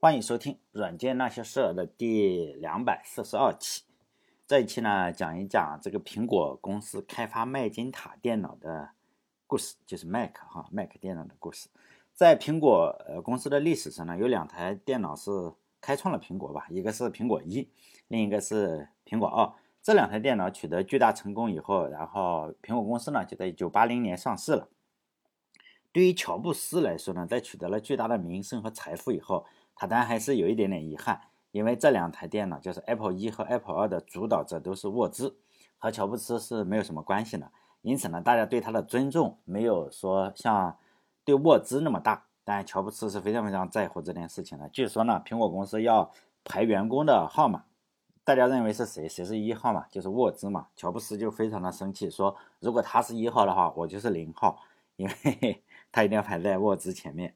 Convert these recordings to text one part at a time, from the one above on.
欢迎收听《软件那些事儿》的第两百四十二期。这一期呢，讲一讲这个苹果公司开发麦金塔电脑的故事，就是 Mac 哈，Mac 电脑的故事。在苹果呃公司的历史上呢，有两台电脑是开创了苹果吧，一个是苹果一，另一个是苹果二。这两台电脑取得巨大成功以后，然后苹果公司呢就在一九八零年上市了。对于乔布斯来说呢，在取得了巨大的名声和财富以后，他当然还是有一点点遗憾，因为这两台电脑就是 Apple 一和 Apple 二的主导者都是沃兹，和乔布斯是没有什么关系的。因此呢，大家对他的尊重没有说像对沃兹那么大。但乔布斯是非常非常在乎这件事情的。据说呢，苹果公司要排员工的号码，大家认为是谁？谁是一号嘛？就是沃兹嘛。乔布斯就非常的生气，说如果他是一号的话，我就是零号，因为 他一定要排在沃兹前面。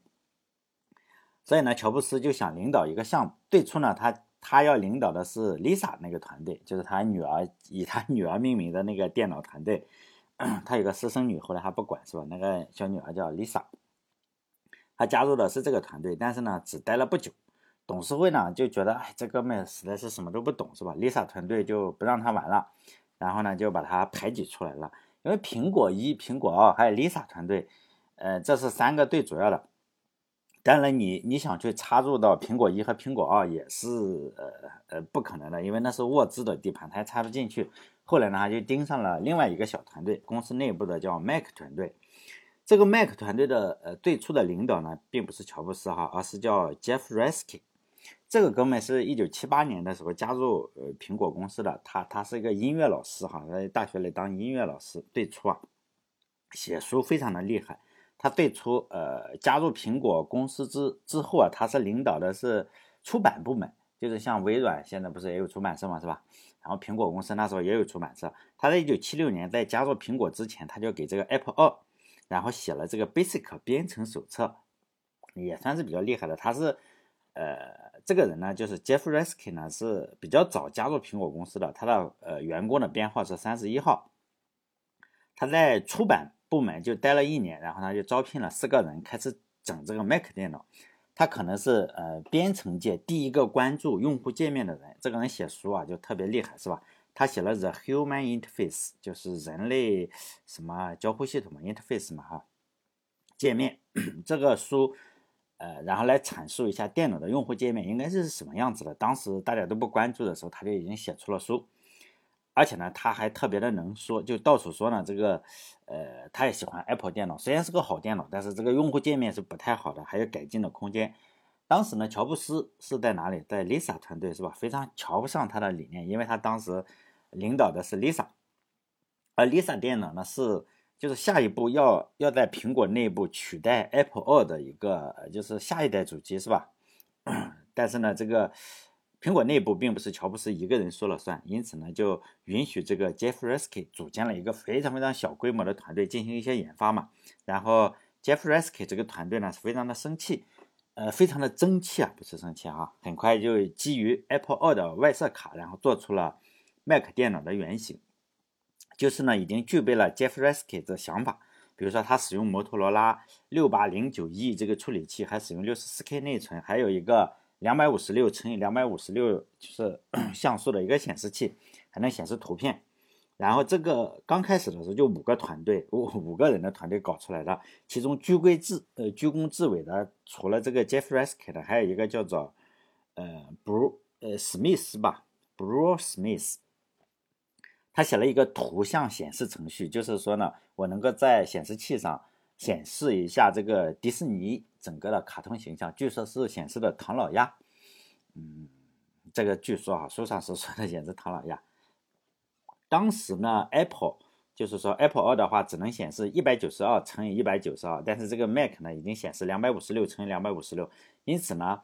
所以呢，乔布斯就想领导一个项目。最初呢，他他要领导的是 Lisa 那个团队，就是他女儿以他女儿命名的那个电脑团队。他有个私生女，后来他不管是吧？那个小女儿叫 Lisa，他加入的是这个团队，但是呢，只待了不久。董事会呢就觉得，哎，这哥们实在是什么都不懂是吧？Lisa 团队就不让他玩了，然后呢就把他排挤出来了。因为苹果一、苹果二还有 Lisa 团队，呃，这是三个最主要的。当然，你你想去插入到苹果一和苹果二也是呃呃不可能的，因为那是沃兹的地盘，他插不进去。后来呢，他就盯上了另外一个小团队，公司内部的叫 Mac 团队。这个 Mac 团队的呃最初的领导呢，并不是乔布斯哈，而是叫 Jeff Reske。这个哥们是一九七八年的时候加入呃苹果公司的，他他是一个音乐老师哈，在大学里当音乐老师。最初啊，写书非常的厉害。他最初呃加入苹果公司之之后啊，他是领导的是出版部门，就是像微软现在不是也有出版社嘛，是吧？然后苹果公司那时候也有出版社。他在一九七六年在加入苹果之前，他就给这个 Apple 二，然后写了这个 Basic 编程手册，也算是比较厉害的。他是呃这个人呢，就是 Jeff Reske 呢是比较早加入苹果公司的，他的呃员工的编号是三十一号，他在出版。部门就待了一年，然后他就招聘了四个人，开始整这个 Mac 电脑。他可能是呃编程界第一个关注用户界面的人。这个人写书啊就特别厉害，是吧？他写了《The Human Interface》，就是人类什么交互系统嘛，Interface 嘛哈，界面 这个书，呃，然后来阐述一下电脑的用户界面应该是什么样子的。当时大家都不关注的时候，他就已经写出了书。而且呢，他还特别的能说，就到处说呢。这个，呃，他也喜欢 Apple 电脑，虽然是个好电脑，但是这个用户界面是不太好的，还有改进的空间。当时呢，乔布斯是在哪里？在 Lisa 团队是吧？非常瞧不上他的理念，因为他当时领导的是 Lisa，而 Lisa 电脑呢是就是下一步要要在苹果内部取代 Apple 二的一个就是下一代主机是吧？但是呢，这个。苹果内部并不是乔布斯一个人说了算，因此呢，就允许这个 Jeff Reske 组建了一个非常非常小规模的团队进行一些研发嘛。然后 Jeff Reske 这个团队呢是非常的生气，呃，非常的争气啊，不是生气啊。很快就基于 Apple 二的外设卡，然后做出了 Mac 电脑的原型，就是呢已经具备了 Jeff Reske 的想法，比如说他使用摩托罗拉六八零九 E 这个处理器，还使用六十四 K 内存，还有一个。两百五十六乘以两百五十六就是 像素的一个显示器，还能显示图片。然后这个刚开始的时候就五个团队，五五个人的团队搞出来的，其中居功至呃居功至伟的，除了这个 Jeff Reske 的，还有一个叫做呃 Bru 呃史密斯吧，Bru Smith。他写了一个图像显示程序，就是说呢，我能够在显示器上显示一下这个迪士尼。整个的卡通形象，据说是显示的唐老鸭，嗯，这个据说啊，书上是说的显示唐老鸭。当时呢，Apple 就是说 Apple 二的话只能显示一百九十二乘以一百九十二，但是这个 Mac 呢已经显示两百五十六乘以两百五十六，因此呢，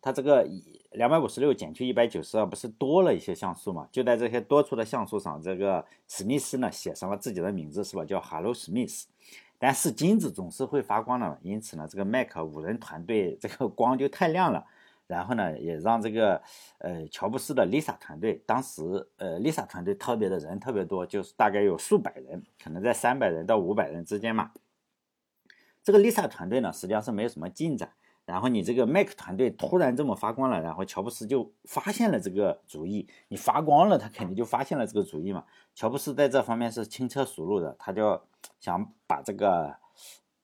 它这个两百五十六减去一百九十二不是多了一些像素嘛？就在这些多出的像素上，这个史密斯呢写上了自己的名字，是吧？叫 Hello Smith。但是金子总是会发光的，因此呢，这个麦克五人团队这个光就太亮了。然后呢，也让这个呃乔布斯的 Lisa 团队，当时呃 Lisa 团队特别的人特别多，就是大概有数百人，可能在三百人到五百人之间嘛。这个 Lisa 团队呢，实际上是没有什么进展。然后你这个 Mac 团队突然这么发光了，然后乔布斯就发现了这个主意。你发光了，他肯定就发现了这个主意嘛。乔布斯在这方面是轻车熟路的，他就想把这个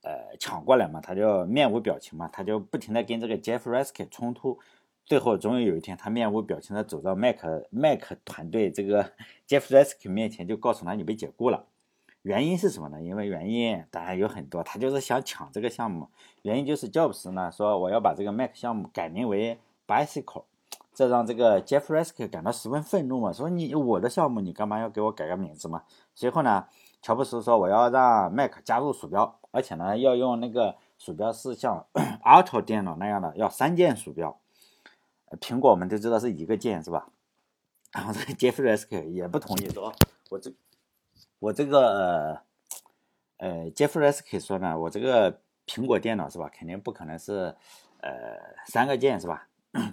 呃抢过来嘛，他就面无表情嘛，他就不停的跟这个 Jeff r i s k 冲突。最后，终于有一天，他面无表情的走到 Mac Mac 团队这个 Jeff r i s k 面前，就告诉他你被解雇了。原因是什么呢？因为原因当然有很多，他就是想抢这个项目。原因就是 Jobs 呢说我要把这个 Mac 项目改名为 Bicycle，这让这个 Jeff r i s k 感到十分愤怒嘛，说你我的项目你干嘛要给我改个名字嘛？随后呢，乔布斯说我要让 Mac 加入鼠标，而且呢要用那个鼠标是像 Auto 电脑那样的，要三键鼠标。苹果我们都知道是一个键是吧？然后这个 Jeff r i s k 也不同意说，我这。我这个呃，Jeff r i s k 说呢，我这个苹果电脑是吧，肯定不可能是呃三个键是吧，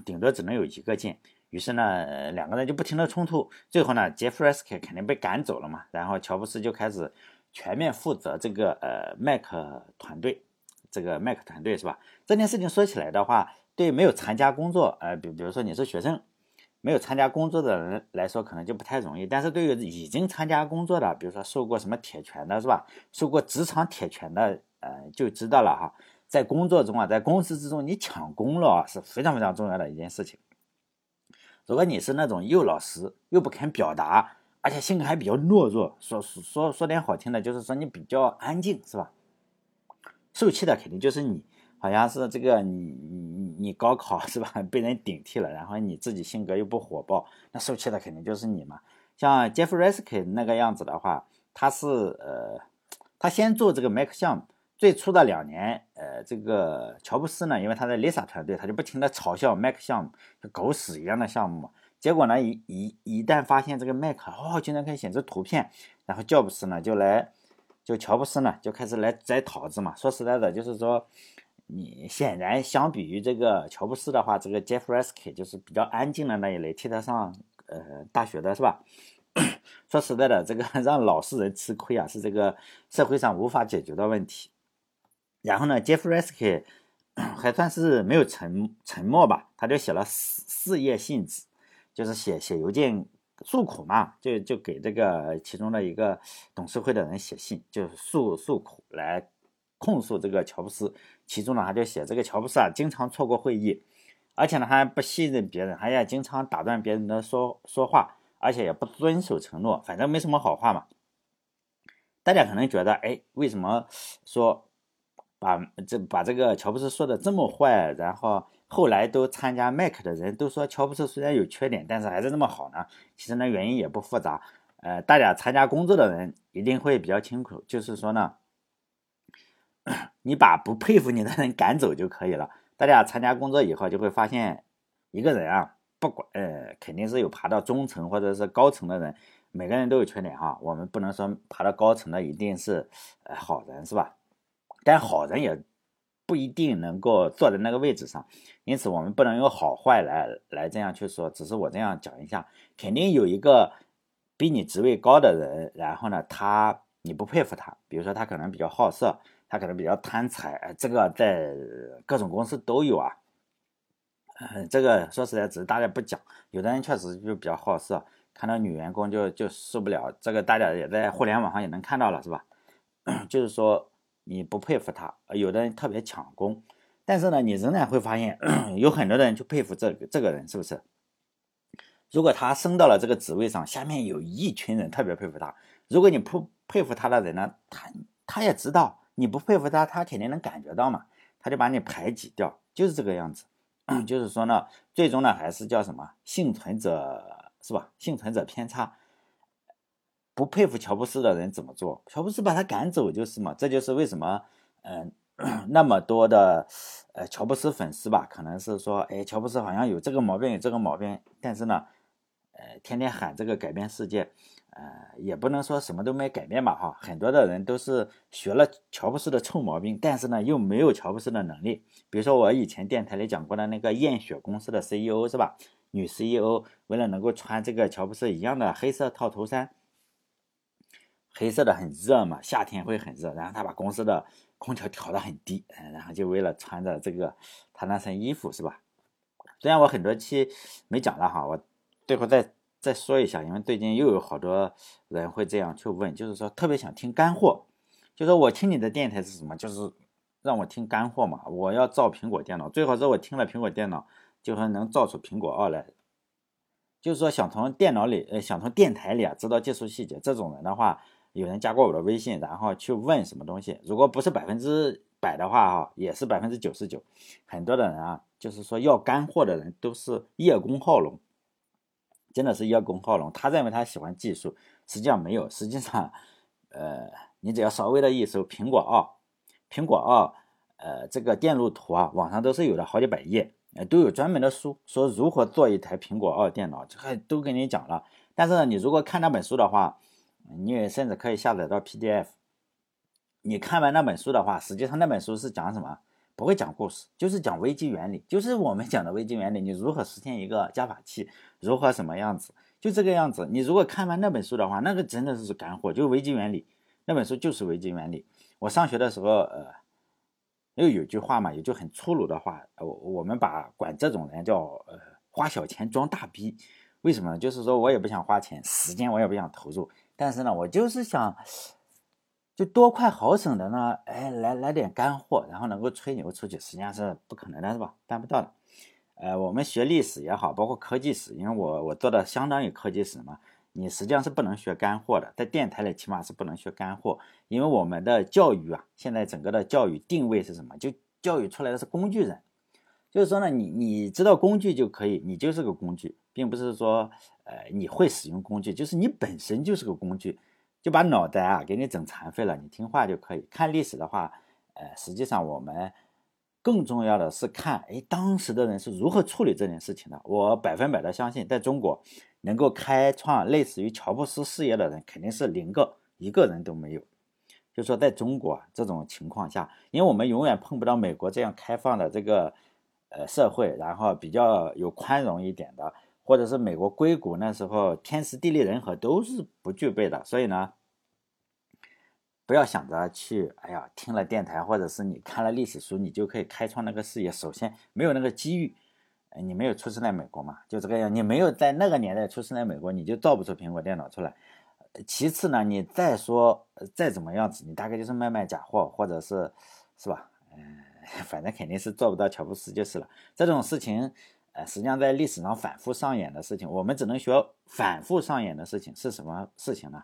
顶多只能有一个键。于是呢，两个人就不停的冲突，最后呢，Jeff r i s k 肯定被赶走了嘛。然后乔布斯就开始全面负责这个呃 Mac 团队，这个 Mac 团队是吧？这件事情说起来的话，对没有参加工作，呃，比比如说你是学生。没有参加工作的人来说，可能就不太容易。但是对于已经参加工作的，比如说受过什么铁拳的，是吧？受过职场铁拳的，呃，就知道了哈。在工作中啊，在公司之中，你抢功劳是非常非常重要的一件事情。如果你是那种又老实又不肯表达，而且性格还比较懦弱，说说说点好听的，就是说你比较安静，是吧？受气的肯定就是你。好像是这个你你你你高考是吧？被人顶替了，然后你自己性格又不火爆，那受气的肯定就是你嘛。像 Jeff r i s k 那个样子的话，他是呃，他先做这个 Mac 项目，最初的两年，呃，这个乔布斯呢，因为他在 Lisa 团队，他就不停的嘲笑 Mac 项目，就狗屎一样的项目。结果呢，一一一旦发现这个 Mac 哦，竟然可以显示图片，然后乔布斯呢就来，就乔布斯呢就开始来摘桃子嘛。说实在的，就是说。你显然相比于这个乔布斯的话，这个 Jeff r e s k 就是比较安静的那一类，替他上呃大学的是吧？说实在的，这个 让老实人吃亏啊，是这个社会上无法解决的问题。然后呢，Jeff r e s k 还算是没有沉沉默吧，他就写了四四页信纸，就是写写邮件诉苦嘛，就就给这个其中的一个董事会的人写信，就是诉诉苦来。控诉这个乔布斯，其中呢他就写这个乔布斯啊，经常错过会议，而且呢还不信任别人，还要经常打断别人的说说话，而且也不遵守承诺，反正没什么好话嘛。大家可能觉得，哎，为什么说把这把这个乔布斯说的这么坏，然后后来都参加 Mac 的人都说乔布斯虽然有缺点，但是还是那么好呢？其实呢原因也不复杂，呃，大家参加工作的人一定会比较清楚，就是说呢。你把不佩服你的人赶走就可以了。大家参加工作以后就会发现，一个人啊，不管呃，肯定是有爬到中层或者是高层的人，每个人都有缺点哈。我们不能说爬到高层的一定是呃好人是吧？但好人也不一定能够坐在那个位置上，因此我们不能用好坏来来这样去说。只是我这样讲一下，肯定有一个比你职位高的人，然后呢，他你不佩服他，比如说他可能比较好色。他可能比较贪财，这个在各种公司都有啊。嗯，这个说实在，只是大家不讲。有的人确实就比较好色，看到女员工就就受不了。这个大家也在互联网上也能看到了，是吧？就是说你不佩服他，有的人特别抢功，但是呢，你仍然会发现 有很多的人就佩服这这个人，是不是？如果他升到了这个职位上，下面有一群人特别佩服他。如果你不佩服他的人呢，他他也知道。你不佩服他，他肯定能感觉到嘛，他就把你排挤掉，就是这个样子。就是说呢，最终呢还是叫什么幸存者是吧？幸存者偏差。不佩服乔布斯的人怎么做？乔布斯把他赶走就是嘛。这就是为什么，嗯，那么多的呃乔布斯粉丝吧，可能是说，哎，乔布斯好像有这个毛病，有这个毛病，但是呢，呃，天天喊这个改变世界。呃，也不能说什么都没改变吧，哈，很多的人都是学了乔布斯的臭毛病，但是呢，又没有乔布斯的能力。比如说我以前电台里讲过的那个验血公司的 CEO 是吧？女 CEO 为了能够穿这个乔布斯一样的黑色套头衫，黑色的很热嘛，夏天会很热，然后她把公司的空调调的很低，然后就为了穿着这个他那身衣服是吧？虽然我很多期没讲了哈，我最后再再说一下，因为最近又有好多人会这样去问，就是说特别想听干货，就说我听你的电台是什么？就是让我听干货嘛，我要造苹果电脑，最好是我听了苹果电脑，就说能造出苹果二来。就是说想从电脑里，呃，想从电台里啊知道技术细节，这种人的话。有人加过我的微信，然后去问什么东西，如果不是百分之百的话，哈，也是百分之九十九。很多的人啊，就是说要干货的人都是叶公好龙，真的是叶公好龙。他认为他喜欢技术，实际上没有。实际上，呃，你只要稍微的一搜苹果二，苹果二，呃，这个电路图啊，网上都是有的，好几百页，都有专门的书说如何做一台苹果二电脑，这个都跟你讲了。但是呢，你如果看那本书的话，你也甚至可以下载到 PDF。你看完那本书的话，实际上那本书是讲什么？不会讲故事，就是讲微机原理，就是我们讲的微机原理。你如何实现一个加法器？如何什么样子？就这个样子。你如果看完那本书的话，那个真的是干货，就微机原理。那本书就是微机原理。我上学的时候，呃，又有句话嘛，有就很粗鲁的话，我我们把管这种人叫呃花小钱装大逼。为什么？就是说我也不想花钱，时间我也不想投入。但是呢，我就是想，就多快好省的呢，哎，来来点干货，然后能够吹牛出去，实际上是不可能的，是吧？办不到的。呃，我们学历史也好，包括科技史，因为我我做的相当于科技史嘛，你实际上是不能学干货的，在电台里起码是不能学干货，因为我们的教育啊，现在整个的教育定位是什么？就教育出来的是工具人，就是说呢，你你知道工具就可以，你就是个工具，并不是说。呃，你会使用工具，就是你本身就是个工具，就把脑袋啊给你整残废了。你听话就可以。看历史的话，呃，实际上我们更重要的是看，哎，当时的人是如何处理这件事情的。我百分百的相信，在中国能够开创类似于乔布斯事业的人，肯定是零个，一个人都没有。就说在中国这种情况下，因为我们永远碰不到美国这样开放的这个呃社会，然后比较有宽容一点的。或者是美国硅谷那时候天时地利人和都是不具备的，所以呢，不要想着去，哎呀，听了电台或者是你看了历史书，你就可以开创那个事业。首先没有那个机遇，你没有出生在美国嘛，就这个样，你没有在那个年代出生在美国，你就造不出苹果电脑出来。其次呢，你再说再怎么样子，你大概就是卖卖假货，或者是是吧？嗯，反正肯定是做不到乔布斯就是了。这种事情。呃，实际上在历史上反复上演的事情，我们只能学反复上演的事情是什么事情呢？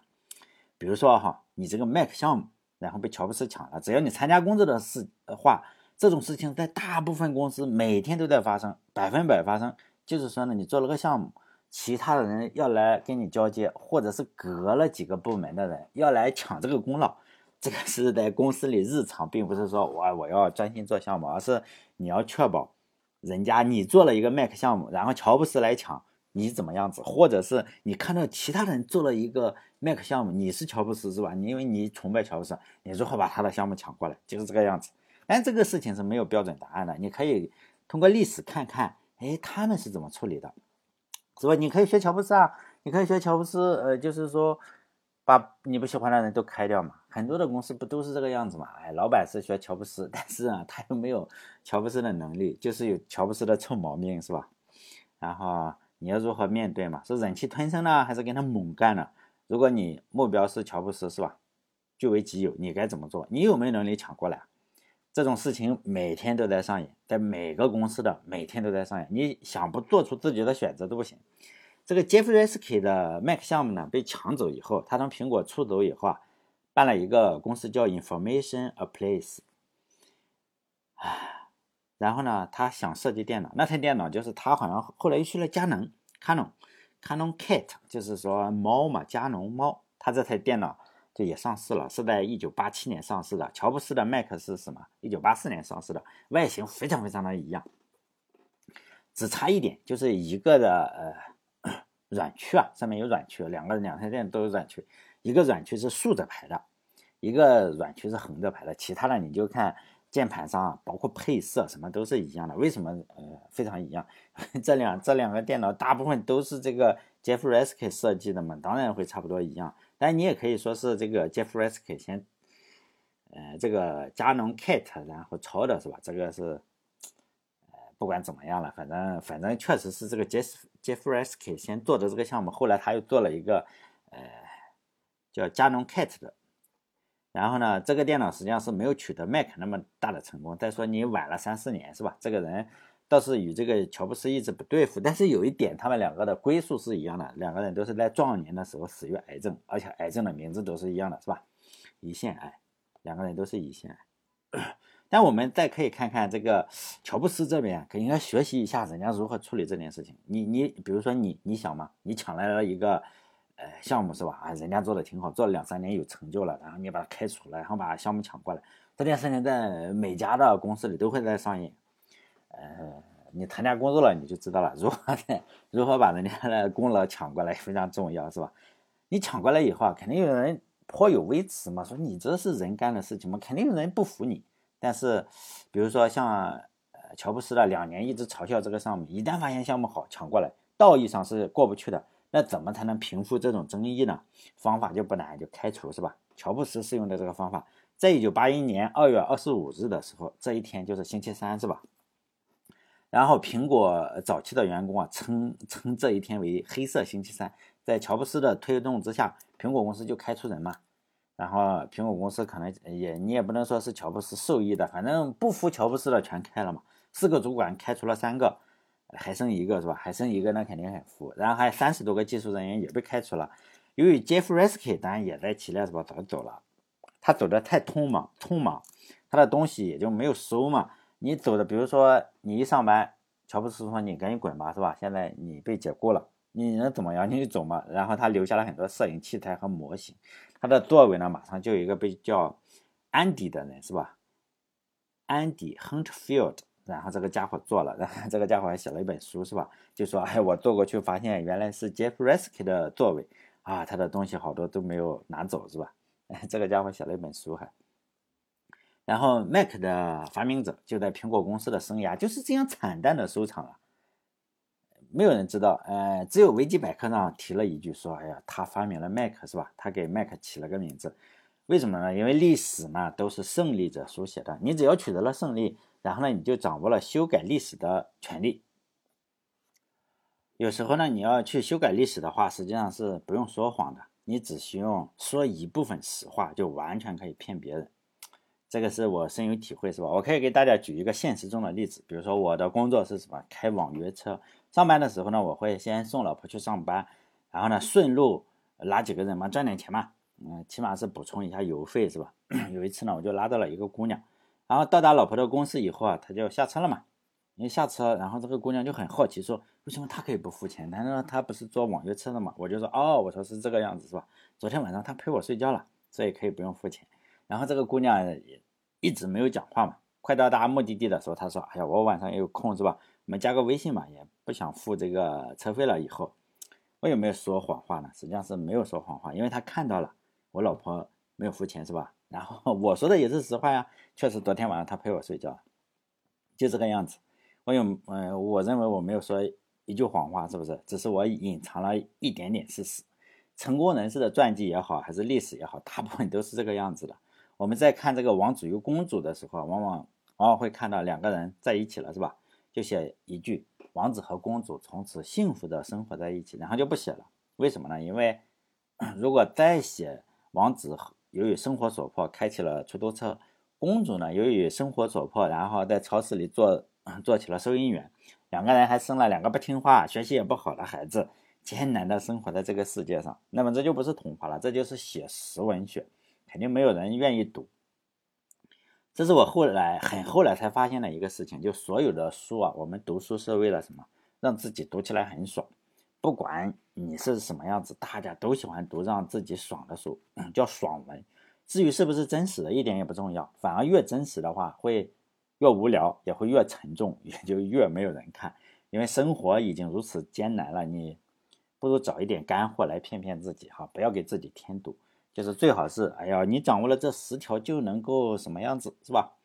比如说哈，你这个 Mac 项目，然后被乔布斯抢了，只要你参加工作的事的话，这种事情在大部分公司每天都在发生，百分百发生。就是说呢，你做了个项目，其他的人要来跟你交接，或者是隔了几个部门的人要来抢这个功劳，这个是在公司里日常，并不是说我我要专心做项目，而是你要确保。人家你做了一个 Mac 项目，然后乔布斯来抢，你怎么样子？或者是你看到其他人做了一个 Mac 项目，你是乔布斯是吧？你因为你崇拜乔布斯，你如何把他的项目抢过来？就是这个样子。但这个事情是没有标准答案的，你可以通过历史看看，哎，他们是怎么处理的，是吧？你可以学乔布斯啊，你可以学乔布斯，呃，就是说。把你不喜欢的人都开掉嘛？很多的公司不都是这个样子嘛？哎，老板是学乔布斯，但是啊，他又没有乔布斯的能力，就是有乔布斯的臭毛病，是吧？然后你要如何面对嘛？是忍气吞声呢，还是跟他猛干呢？如果你目标是乔布斯，是吧？据为己有，你该怎么做？你有没有能力抢过来？这种事情每天都在上演，在每个公司的每天都在上演，你想不做出自己的选择都不行。这个 Jeff Reske 的 Mac 项目呢被抢走以后，他从苹果出走以后啊，办了一个公司叫 Information A Place，唉，然后呢，他想设计电脑，那台电脑就是他好像后来又去了佳能，Canon，Canon Cat，就是说猫嘛，佳能猫，他这台电脑就也上市了，是在一九八七年上市的。乔布斯的 Mac 是什么？一九八四年上市的，外形非常非常的一样，只差一点，就是一个的呃。软区啊，上面有软区，两个两台电都有软区，一个软区是竖着排的，一个软区是横着排的，其他的你就看键盘上啊，包括配色什么都是一样的。为什么呃非常一样？这两这两个电脑大部分都是这个 Jeffresk 设计的嘛，当然会差不多一样。但你也可以说是这个 Jeffresk 先呃，这个佳能 Kate 然后抄的是吧？这个是，不管怎么样了，反正反正确实是这个 Jeff Jeffrey 先做的这个项目，后来他又做了一个呃叫加农 Kate 的。然后呢，这个电脑实际上是没有取得 Mac 那么大的成功。再说你晚了三四年是吧？这个人倒是与这个乔布斯一直不对付，但是有一点，他们两个的归宿是一样的，两个人都是在壮年的时候死于癌症，而且癌症的名字都是一样的，是吧？胰腺癌，两个人都是胰腺癌。但我们再可以看看这个乔布斯这边，可应该学习一下人家如何处理这件事情。你你比如说你你想嘛，你抢来了一个。呃，项目是吧？啊，人家做的挺好，做了两三年有成就了，然后你把他开除了，然后把项目抢过来。这件事情在每家的公司里都会在上演。呃，你参加工作了，你就知道了，如何如何把人家的功劳抢过来非常重要，是吧？你抢过来以后啊，肯定有人颇有微词嘛，说你这是人干的事情嘛，肯定有人不服你。但是，比如说像呃乔布斯的两年一直嘲笑这个项目，一旦发现项目好抢过来，道义上是过不去的。那怎么才能平复这种争议呢？方法就不难，就开除是吧？乔布斯是用的这个方法，在一九八一年二月二十五日的时候，这一天就是星期三，是吧？然后苹果早期的员工啊，称称这一天为黑色星期三。在乔布斯的推动之下，苹果公司就开除人嘛。然后苹果公司可能也你也不能说是乔布斯受益的，反正不服乔布斯的全开了嘛。四个主管开除了三个。还剩一个是吧？还剩一个，那肯定很服。然后还有三十多个技术人员也被开除了。由于 Jeffresky 当然也在其列是吧？早走了，他走的太匆忙，匆忙，他的东西也就没有收嘛。你走的，比如说你一上班，乔布斯说你赶紧滚吧，是吧？现在你被解雇了，你能怎么样？你就走嘛。然后他留下了很多摄影器材和模型。他的座位呢，马上就有一个被叫安迪的人，是吧安迪 Huntfield。然后这个家伙做了，然 后这个家伙还写了一本书，是吧？就说，哎，我坐过去发现原来是 Jeff r e s k y 的座位啊，他的东西好多都没有拿走，是吧？哎 这个家伙写了一本书还。然后 Mac 的发明者就在苹果公司的生涯就是这样惨淡的收场了，没有人知道，呃，只有维基百科上提了一句说，哎呀，他发明了 Mac，是吧？他给 Mac 起了个名字，为什么呢？因为历史嘛都是胜利者书写的，你只要取得了胜利。然后呢，你就掌握了修改历史的权利。有时候呢，你要去修改历史的话，实际上是不用说谎的，你只需要说一部分实话，就完全可以骗别人。这个是我深有体会，是吧？我可以给大家举一个现实中的例子，比如说我的工作是什么？开网约车。上班的时候呢，我会先送老婆去上班，然后呢，顺路拉几个人嘛，赚点钱嘛，嗯，起码是补充一下油费，是吧？有一次呢，我就拉到了一个姑娘。然后到达老婆的公司以后啊，她就下车了嘛。一下车，然后这个姑娘就很好奇，说：“为什么她可以不付钱？难道她不是坐网约车的嘛？”我就说：“哦，我说是这个样子，是吧？昨天晚上她陪我睡觉了，所以可以不用付钱。”然后这个姑娘也一直没有讲话嘛。快到达目的地的时候，她说：“哎呀，我晚上也有空，是吧？我们加个微信嘛，也不想付这个车费了。”以后我有没有说谎话呢？实际上是没有说谎话，因为他看到了我老婆没有付钱，是吧？然后我说的也是实话呀，确实昨天晚上他陪我睡觉，就这个样子。我有，嗯，我认为我没有说一句谎话，是不是？只是我隐藏了一点点事实。成功人士的传记也好，还是历史也好，大部分都是这个样子的。我们在看这个王子与公主的时候，往往往往会看到两个人在一起了，是吧？就写一句王子和公主从此幸福的生活在一起，然后就不写了。为什么呢？因为 如果再写王子由于生活所迫，开启了出租车。公主呢，由于生活所迫，然后在超市里做做起了收银员。两个人还生了两个不听话、学习也不好的孩子，艰难的生活在这个世界上。那么这就不是童话了，这就是写实文学，肯定没有人愿意读。这是我后来很后来才发现的一个事情，就所有的书啊，我们读书是为了什么？让自己读起来很爽。不管你是什么样子，大家都喜欢读让自己爽的书，叫爽文。至于是不是真实的，一点也不重要。反而越真实的话，会越无聊，也会越沉重，也就越没有人看。因为生活已经如此艰难了，你不如找一点干货来骗骗自己哈，不要给自己添堵。就是最好是，哎呀，你掌握了这十条就能够什么样子，是吧？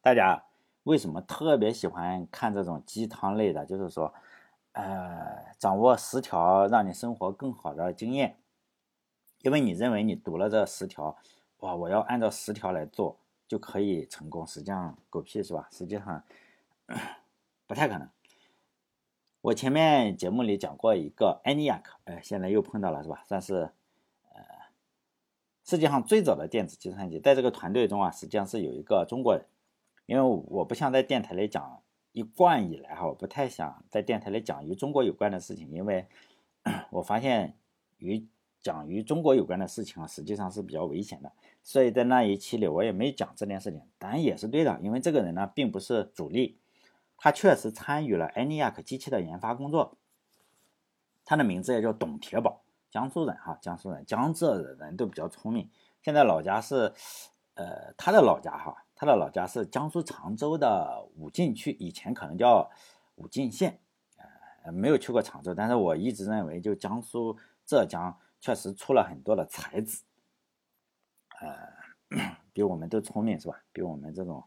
大家为什么特别喜欢看这种鸡汤类的？就是说。呃，掌握十条让你生活更好的经验，因为你认为你读了这十条，哇，我要按照十条来做就可以成功，实际上狗屁是吧？实际上不太可能。我前面节目里讲过一个 ENIAC，哎，现在又碰到了是吧？算是世界上最早的电子计算机，在这个团队中啊，实际上是有一个中国人。因为我不像在电台里讲，一贯以来哈，我不太想在电台里讲与中国有关的事情，因为 我发现与讲与中国有关的事情啊，实际上是比较危险的。所以在那一期里，我也没讲这件事情，当然也是对的，因为这个人呢，并不是主力。他确实参与了 ENIAC 机器的研发工作。他的名字也叫董铁宝，江苏人哈，江苏人，江浙的人都比较聪明。现在老家是，呃，他的老家哈，他的老家是江苏常州的武进区，以前可能叫武进县，呃，没有去过常州，但是我一直认为，就江苏、浙江确实出了很多的才子，呃，比我们都聪明是吧？比我们这种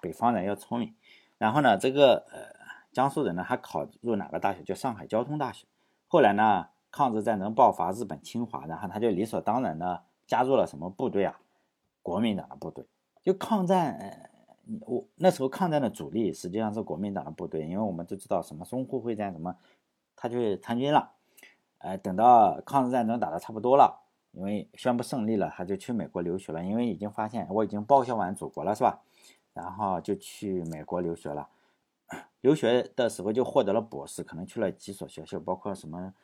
北方人要聪明。然后呢，这个呃江苏人呢，他考入哪个大学？叫上海交通大学。后来呢，抗日战争爆发，日本侵华，然后他就理所当然的加入了什么部队啊？国民党的部队。就抗战，我那时候抗战的主力实际上是国民党的部队，因为我们都知道什么淞沪会战什么，他去参军了。呃，等到抗日战争打的差不多了，因为宣布胜利了，他就去美国留学了，因为已经发现我已经报效完祖国了，是吧？然后就去美国留学了，留学的时候就获得了博士，可能去了几所学校，包括什么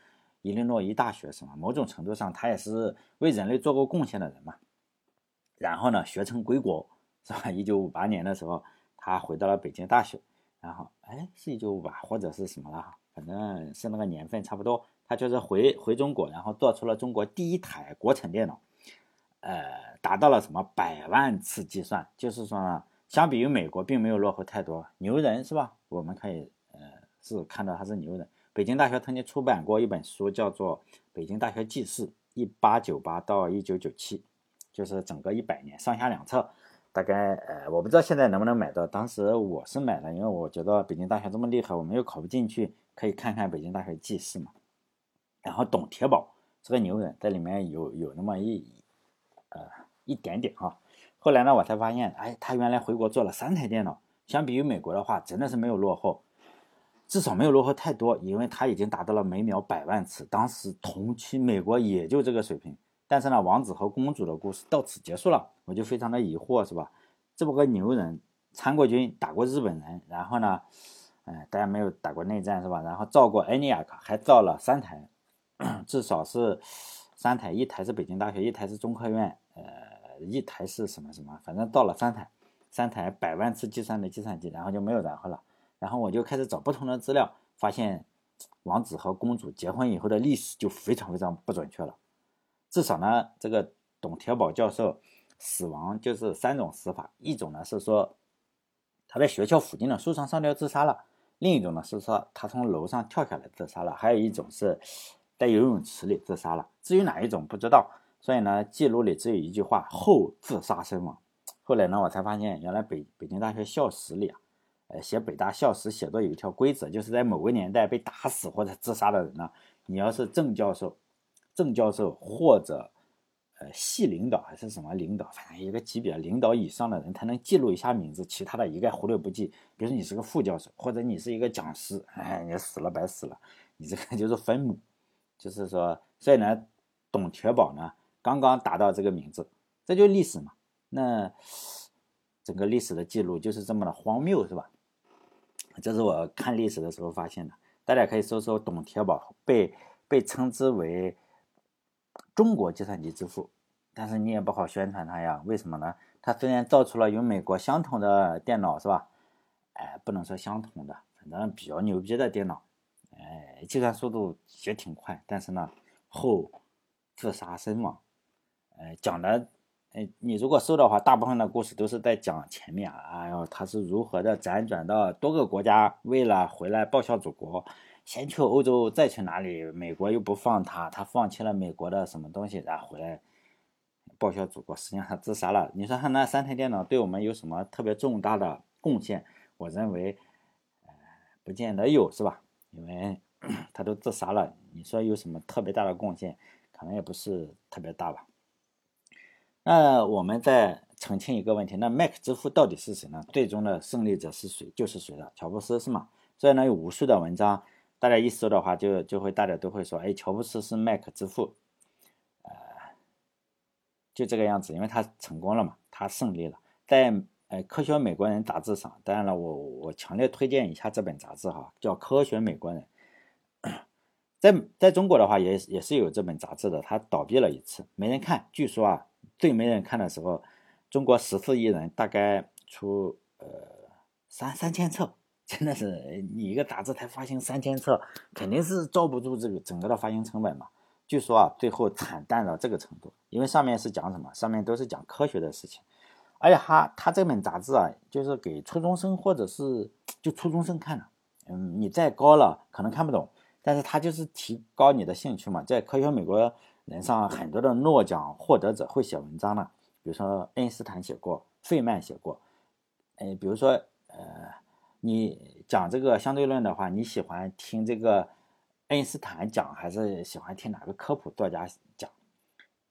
伊利诺伊大学什么。某种程度上，他也是为人类做过贡献的人嘛。然后呢，学成归国，是吧？一九五八年的时候，他回到了北京大学。然后，哎，是一九五八或者是什么了？反正是那个年份差不多。他就是回回中国，然后做出了中国第一台国产电脑，呃，达到了什么百万次计算，就是说呢。相比于美国，并没有落后太多。牛人是吧？我们可以呃是看到他是牛人。北京大学曾经出版过一本书，叫做《北京大学记事》，一八九八到一九九七，就是整个一百年上下两册。大概呃我不知道现在能不能买到，当时我是买了，因为我觉得北京大学这么厉害，我们又考不进去，可以看看北京大学记事嘛。然后董铁宝是个牛人，在里面有有那么一呃一点点哈。后来呢，我才发现，哎，他原来回国做了三台电脑，相比于美国的话，真的是没有落后，至少没有落后太多，因为它已经达到了每秒百万次，当时同期美国也就这个水平。但是呢，王子和公主的故事到此结束了，我就非常的疑惑，是吧？这么个牛人，参过军，打过日本人，然后呢，哎，大家没有打过内战，是吧？然后造过 ENIAC，还造了三台，至少是三台，一台是北京大学，一台是中科院，呃。一台是什么什么，反正造了三台，三台百万次计算的计算机，然后就没有然后了。然后我就开始找不同的资料，发现王子和公主结婚以后的历史就非常非常不准确了。至少呢，这个董铁宝教授死亡就是三种死法：一种呢是说他在学校附近的树上上吊自杀了；另一种呢是说他从楼上跳下来自杀了；还有一种是在游泳池里自杀了。至于哪一种不知道。所以呢，记录里只有一句话：后自杀身亡。后来呢，我才发现，原来北北京大学校史里啊，呃，写北大校史写作有一条规则，就是在某个年代被打死或者自杀的人呢，你要是正教授、正教授或者呃系领导还是什么领导，反正一个级别领导以上的人，才能记录一下名字，其他的一概忽略不计。比如说你是个副教授，或者你是一个讲师，哎，你死了白死了，你这个 就是分母。就是说，所以呢，董铁宝呢。刚刚达到这个名字，这就是历史嘛。那 整个历史的记录就是这么的荒谬，是吧？这是我看历史的时候发现的。大家可以搜搜董铁宝，被被称之为中国计算机之父，但是你也不好宣传他呀。为什么呢？他虽然造出了与美国相同的电脑，是吧？哎，不能说相同的，反正比较牛逼的电脑，哎，计算速度也挺快，但是呢，后自杀身亡。呃，讲的，你如果搜的话，大部分的故事都是在讲前面，哎呦，他是如何的辗转到多个国家，为了回来报效祖国，先去欧洲，再去哪里？美国又不放他，他放弃了美国的什么东西，然后回来报效祖国。实际上他自杀了。你说他那三台电脑对我们有什么特别重大的贡献？我认为，呃，不见得有，是吧？因为 他都自杀了，你说有什么特别大的贡献？可能也不是特别大吧。那我们再澄清一个问题：那 Mac 之父到底是谁呢？最终的胜利者是谁？就是谁的？乔布斯是吗？所以呢，有无数的文章，大家一搜的话，就就会大家都会说：哎，乔布斯是 Mac 之父，呃，就这个样子，因为他成功了嘛，他胜利了。在呃《科学美国人》杂志上，当然了，我我强烈推荐一下这本杂志哈，叫《科学美国人》。在在中国的话，也也是有这本杂志的，它倒闭了一次，没人看。据说啊，最没人看的时候，中国十四亿人大概出呃三三千册，真的是你一个杂志才发行三千册，肯定是罩不住这个整个的发行成本嘛。据说啊，最后惨淡到这个程度，因为上面是讲什么？上面都是讲科学的事情，而且他他这本杂志啊，就是给初中生或者是就初中生看的，嗯，你再高了可能看不懂。但是它就是提高你的兴趣嘛，在科学美国能上很多的诺奖获得者会写文章呢，比如说爱因斯坦写过，费曼写过，哎，比如说呃，你讲这个相对论的话，你喜欢听这个爱因斯坦讲，还是喜欢听哪个科普作家讲？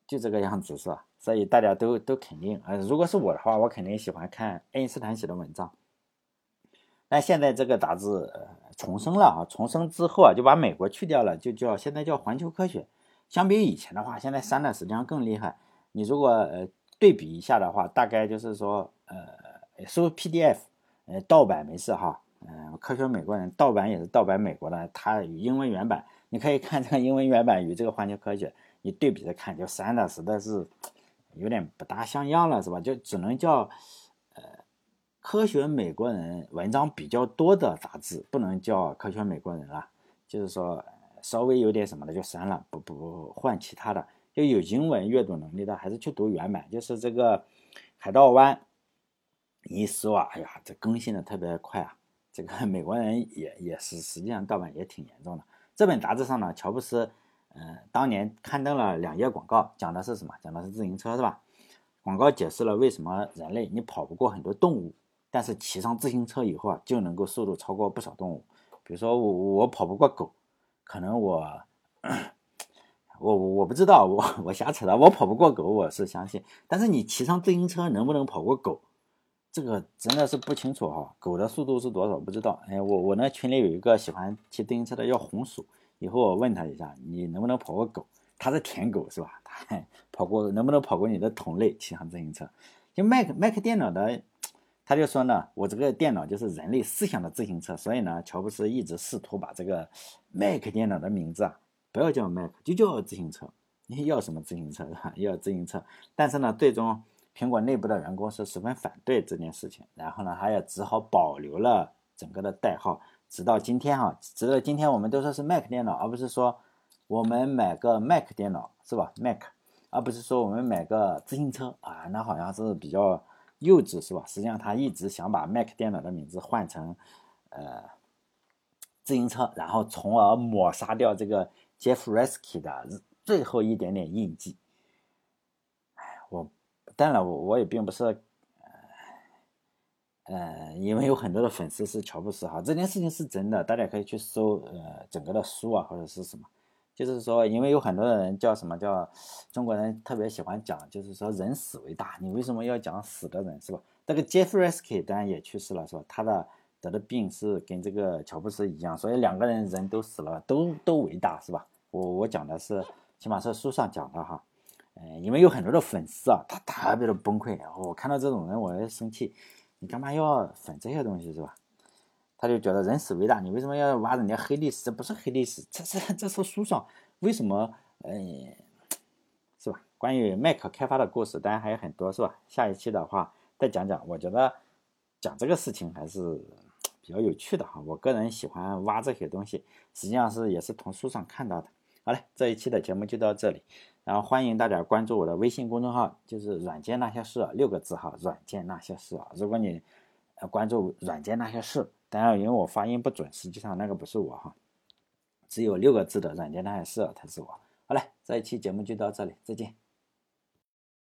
就这个样子是吧？所以大家都都肯定，呃，如果是我的话，我肯定喜欢看爱因斯坦写的文章。但现在这个杂志呃重生了啊，重生之后啊就把美国去掉了，就叫现在叫环球科学。相比以前的话，现在删的实际上更厉害。你如果呃对比一下的话，大概就是说呃收 PDF，呃盗版没事哈，嗯科学美国人盗版也是盗版美国的，它英文原版你可以看这个英文原版与这个环球科学，你对比着看就删的实在是有点不大像样了，是吧？就只能叫呃。科学美国人文章比较多的杂志不能叫科学美国人了，就是说稍微有点什么的就删了，不不换其他的。就有英文阅读能力的还是去读原版。就是这个海盗湾，一搜啊，哎呀，这更新的特别快啊。这个美国人也也是实际上盗版也挺严重的。这本杂志上呢，乔布斯嗯当年刊登了两页广告，讲的是什么？讲的是自行车是吧？广告解释了为什么人类你跑不过很多动物。但是骑上自行车以后啊，就能够速度超过不少动物。比如说我我跑不过狗，可能我我我不知道，我 我瞎扯的。我跑不过狗，我是相信。但是你骑上自行车能不能跑过狗，这个真的是不清楚哈。狗的速度是多少不知道。哎，我我那群里有一个喜欢骑自行车的叫红薯，以后我问他一下，你能不能跑过狗？他是舔狗是吧？他跑过能不能跑过你的同类骑上自行车？就 Mac Mac 电脑的。他就说呢，我这个电脑就是人类思想的自行车，所以呢，乔布斯一直试图把这个 Mac 电脑的名字啊，不要叫 Mac，就叫自行车。你要什么自行车是吧？要自行车。但是呢，最终苹果内部的员工是十分反对这件事情，然后呢，他也只好保留了整个的代号，直到今天哈，直到今天我们都说是 Mac 电脑，而不是说我们买个 Mac 电脑是吧？Mac，而不是说我们买个自行车啊，那好像是比较。幼稚是吧？实际上他一直想把 Mac 电脑的名字换成，呃，自行车，然后从而抹杀掉这个 Jeff Reski 的最后一点点印记。哎，我当然我我也并不是，呃，因为有很多的粉丝是乔布斯哈，这件事情是真的，大家可以去搜呃整个的书啊或者是什么。就是说，因为有很多的人叫什么叫中国人特别喜欢讲，就是说人死为大，你为什么要讲死的人是吧？这个 Jeff Resk 当然也去世了是吧？他的得的病是跟这个乔布斯一样，所以两个人人都死了，都都伟大是吧？我我讲的是起码是书上讲的哈，嗯，因为有很多的粉丝啊，他特别的崩溃，我看到这种人我也生气，你干嘛要粉这些东西是吧？他就觉得人死为大，你为什么要挖人家黑历史？这不是黑历史，这是这是书上为什么？嗯，是吧？关于 Mac 开发的故事，当然还有很多，是吧？下一期的话再讲讲。我觉得讲这个事情还是比较有趣的哈。我个人喜欢挖这些东西，实际上是也是从书上看到的。好嘞，这一期的节目就到这里，然后欢迎大家关注我的微信公众号，就是“软件那些事”六个字哈，“软件那些事”啊。如果你关注“软件那些事”。然后，因为我发音不准，实际上那个不是我哈，只有六个字的软件那还是，才是我。好了，这一期节目就到这里，再见。